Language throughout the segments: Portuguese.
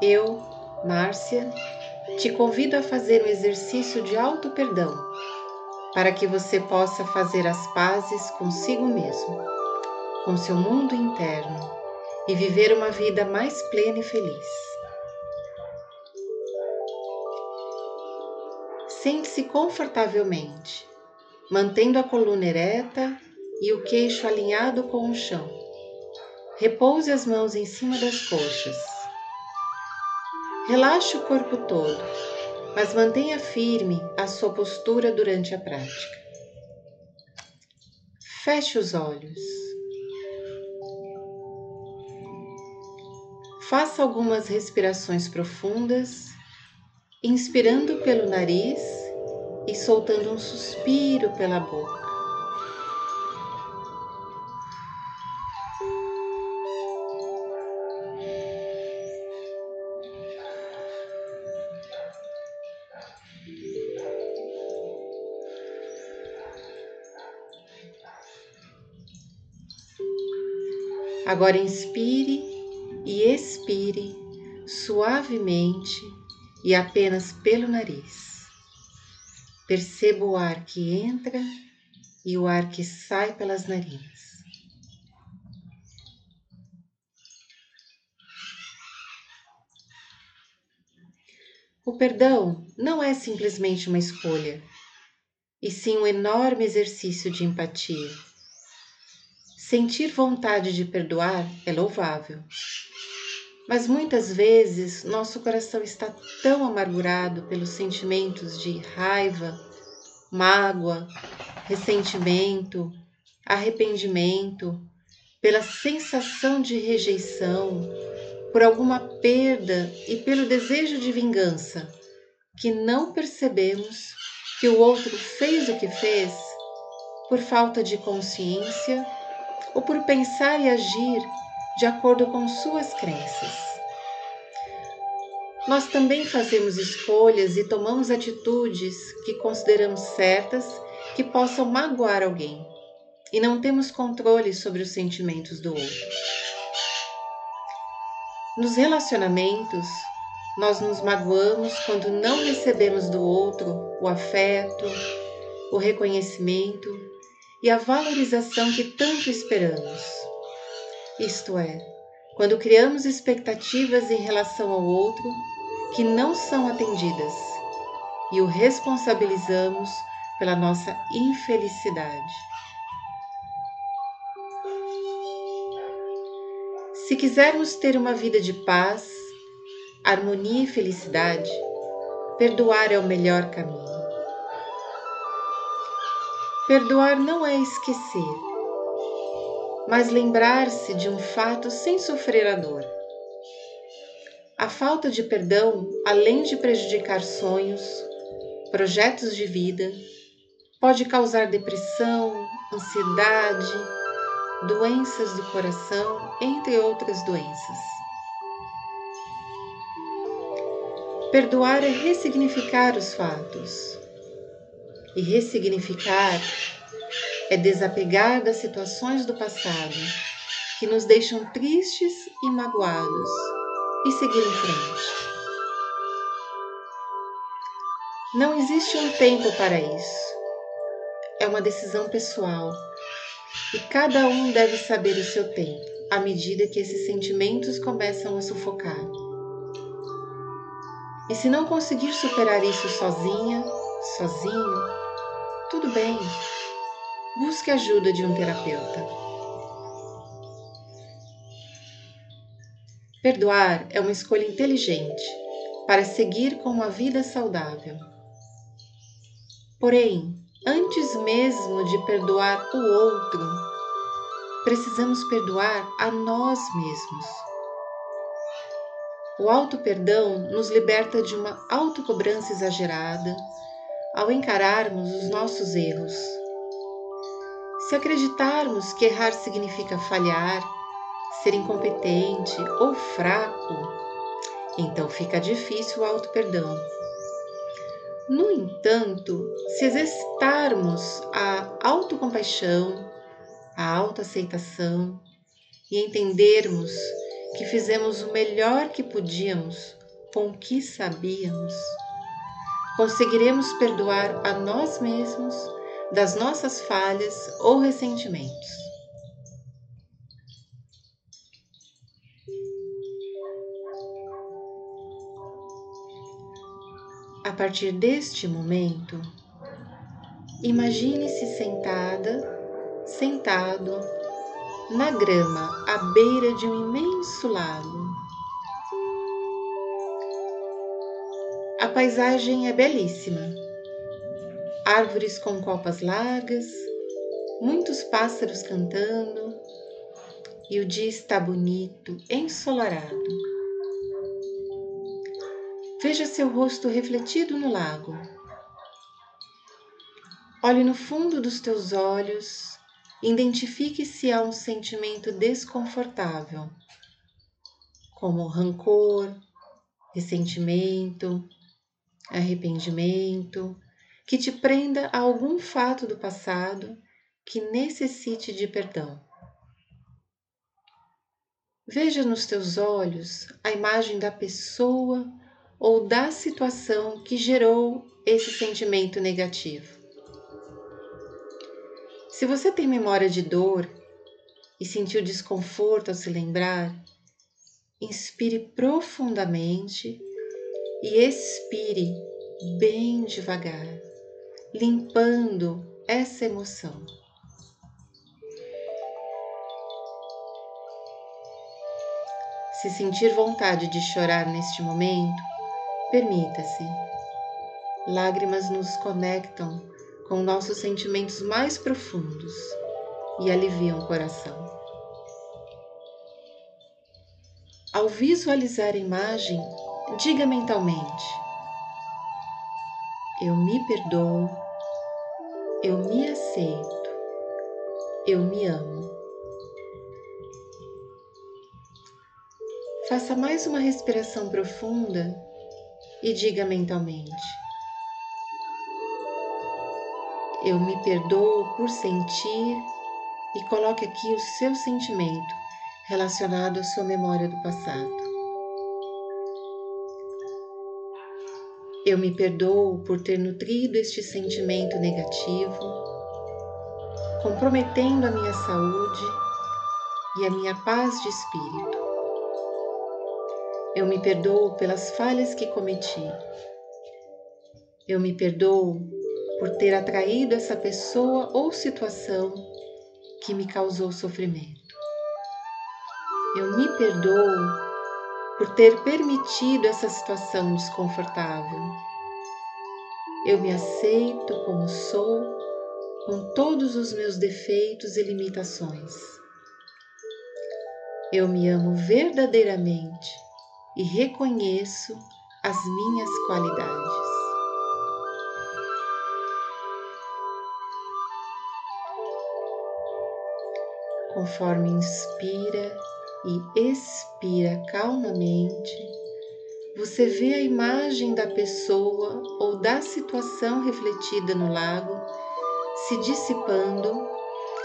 Eu, Márcia, te convido a fazer um exercício de auto-perdão para que você possa fazer as pazes consigo mesmo, com seu mundo interno e viver uma vida mais plena e feliz. Sente-se confortavelmente, mantendo a coluna ereta e o queixo alinhado com o chão. Repouse as mãos em cima das coxas. Relaxe o corpo todo, mas mantenha firme a sua postura durante a prática. Feche os olhos. Faça algumas respirações profundas, inspirando pelo nariz e soltando um suspiro pela boca. Agora inspire e expire suavemente e apenas pelo nariz. Perceba o ar que entra e o ar que sai pelas narinas. O perdão não é simplesmente uma escolha, e sim um enorme exercício de empatia. Sentir vontade de perdoar é louvável, mas muitas vezes nosso coração está tão amargurado pelos sentimentos de raiva, mágoa, ressentimento, arrependimento, pela sensação de rejeição, por alguma perda e pelo desejo de vingança, que não percebemos que o outro fez o que fez por falta de consciência ou por pensar e agir de acordo com suas crenças. Nós também fazemos escolhas e tomamos atitudes que consideramos certas que possam magoar alguém e não temos controle sobre os sentimentos do outro. Nos relacionamentos, nós nos magoamos quando não recebemos do outro o afeto, o reconhecimento e a valorização que tanto esperamos isto é, quando criamos expectativas em relação ao outro que não são atendidas e o responsabilizamos pela nossa infelicidade. Se quisermos ter uma vida de paz, harmonia e felicidade, perdoar é o melhor caminho. Perdoar não é esquecer, mas lembrar-se de um fato sem sofrer a dor. A falta de perdão, além de prejudicar sonhos, projetos de vida, pode causar depressão, ansiedade, doenças do coração, entre outras doenças. Perdoar é ressignificar os fatos. E ressignificar é desapegar das situações do passado que nos deixam tristes e magoados e seguir em frente. Não existe um tempo para isso. É uma decisão pessoal e cada um deve saber o seu tempo à medida que esses sentimentos começam a sufocar. E se não conseguir superar isso sozinha, sozinho, tudo bem, busque ajuda de um terapeuta. Perdoar é uma escolha inteligente para seguir com uma vida saudável. Porém, antes mesmo de perdoar o outro, precisamos perdoar a nós mesmos. O auto-perdão nos liberta de uma autocobrança exagerada ao encararmos os nossos erros se acreditarmos que errar significa falhar, ser incompetente ou fraco, então fica difícil o auto-perdão. No entanto, se exercitarmos a autocompaixão, a autoaceitação e entendermos que fizemos o melhor que podíamos com o que sabíamos, conseguiremos perdoar a nós mesmos das nossas falhas ou ressentimentos. A partir deste momento, imagine-se sentada, sentado na grama à beira de um imenso lago. A paisagem é belíssima. Árvores com copas largas, muitos pássaros cantando e o dia está bonito, ensolarado. Veja seu rosto refletido no lago. Olhe no fundo dos teus olhos, identifique se há um sentimento desconfortável, como rancor, ressentimento, arrependimento, que te prenda a algum fato do passado que necessite de perdão. Veja nos teus olhos a imagem da pessoa ou da situação que gerou esse sentimento negativo. Se você tem memória de dor e sentiu desconforto ao se lembrar, inspire profundamente e expire bem devagar, limpando essa emoção. Se sentir vontade de chorar neste momento, Permita-se. Lágrimas nos conectam com nossos sentimentos mais profundos e aliviam o coração. Ao visualizar a imagem, diga mentalmente: Eu me perdoo, eu me aceito, eu me amo. Faça mais uma respiração profunda e diga mentalmente: Eu me perdoo por sentir e coloque aqui o seu sentimento relacionado à sua memória do passado. Eu me perdoo por ter nutrido este sentimento negativo, comprometendo a minha saúde e a minha paz de espírito. Eu me perdoo pelas falhas que cometi. Eu me perdoo por ter atraído essa pessoa ou situação que me causou sofrimento. Eu me perdoo por ter permitido essa situação desconfortável. Eu me aceito como sou, com todos os meus defeitos e limitações. Eu me amo verdadeiramente e reconheço as minhas qualidades. Conforme inspira e expira calmamente, você vê a imagem da pessoa ou da situação refletida no lago se dissipando,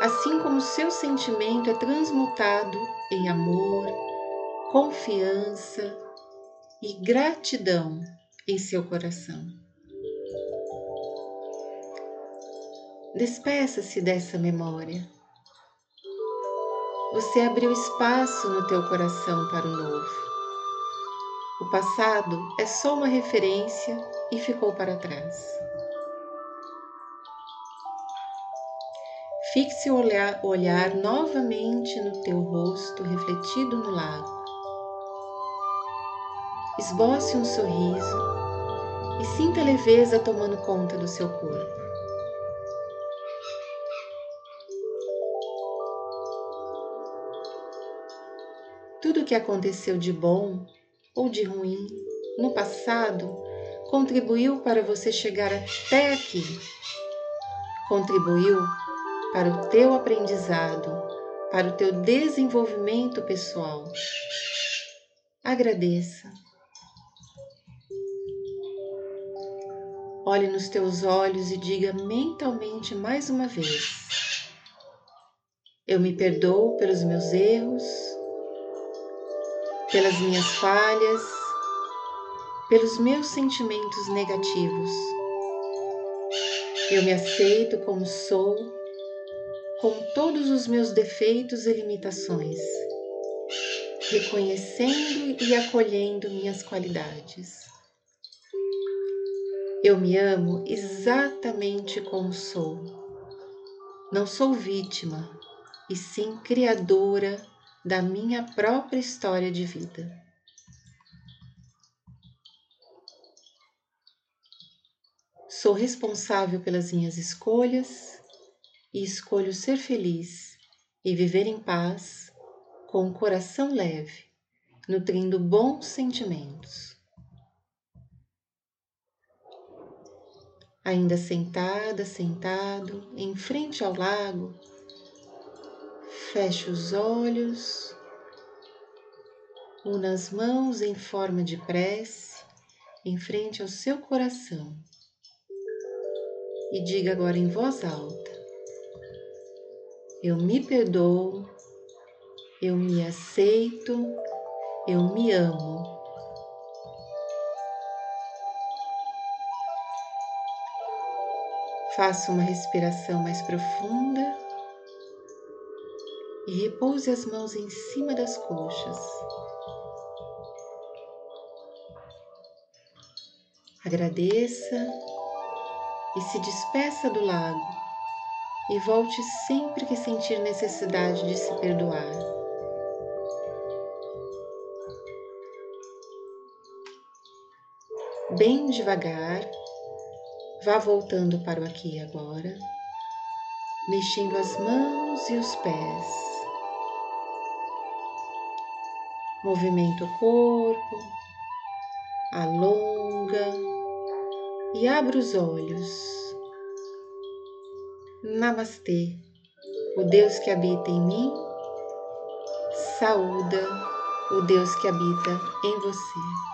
assim como seu sentimento é transmutado em amor, confiança e gratidão em seu coração. Despeça-se dessa memória. Você abriu espaço no teu coração para o novo. O passado é só uma referência e ficou para trás. Fixe o olhar, olhar novamente no teu rosto refletido no lago esboce um sorriso e sinta a leveza tomando conta do seu corpo. Que aconteceu de bom ou de ruim no passado contribuiu para você chegar até aqui. Contribuiu para o teu aprendizado, para o teu desenvolvimento pessoal. Agradeça. Olhe nos teus olhos e diga mentalmente mais uma vez: Eu me perdoo pelos meus erros, pelas minhas falhas, pelos meus sentimentos negativos. Eu me aceito como sou, com todos os meus defeitos e limitações, reconhecendo e acolhendo minhas qualidades. Eu me amo exatamente como sou. Não sou vítima, e sim criadora da minha própria história de vida. Sou responsável pelas minhas escolhas e escolho ser feliz e viver em paz, com o coração leve, nutrindo bons sentimentos. Ainda sentada, sentado, em frente ao lago, feche os olhos, una as mãos em forma de prece. Em frente ao seu coração. E diga agora em voz alta: Eu me perdoo, eu me aceito, eu me amo. Faça uma respiração mais profunda e repouse as mãos em cima das coxas. Agradeça e se despeça do lago e volte sempre que sentir necessidade de se perdoar. Bem devagar, vá voltando para o aqui e agora, mexendo as mãos e os pés. Movimenta o corpo, alonga e abra os olhos. Namastê. O Deus que habita em mim, saúda o Deus que habita em você.